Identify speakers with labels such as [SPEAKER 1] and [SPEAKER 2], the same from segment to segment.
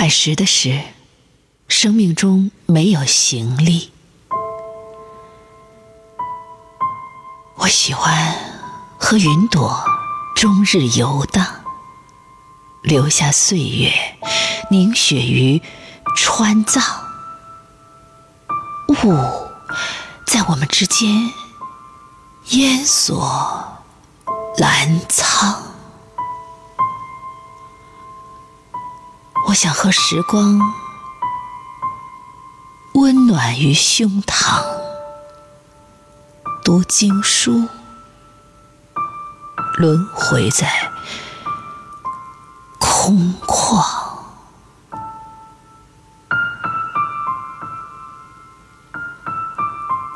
[SPEAKER 1] 海石的石，生命中没有行李。我喜欢和云朵终日游荡，留下岁月凝雪于川藏。雾在我们之间烟锁澜沧。我想和时光温暖于胸膛，读经书，轮回在空旷。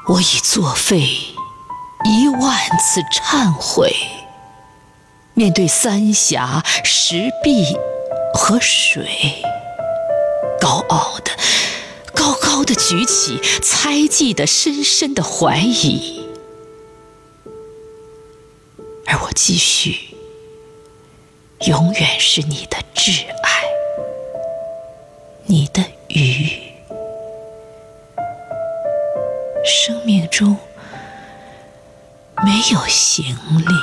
[SPEAKER 1] 我已作废一万次忏悔，面对三峡石壁。和水，高傲的、高高的举起，猜忌的、深深的怀疑，而我继续，永远是你的挚爱，你的鱼，生命中没有行李。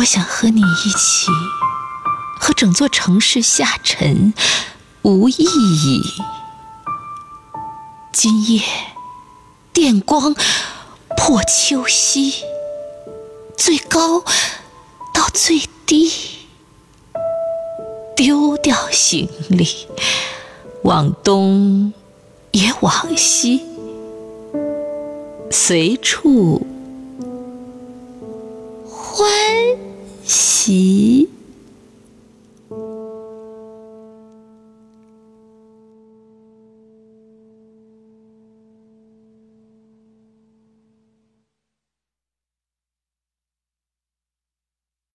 [SPEAKER 1] 我想和你一起，和整座城市下沉，无意义。今夜，电光破秋夕，最高到最低，丢掉行李，往东也往西，随处欢。袭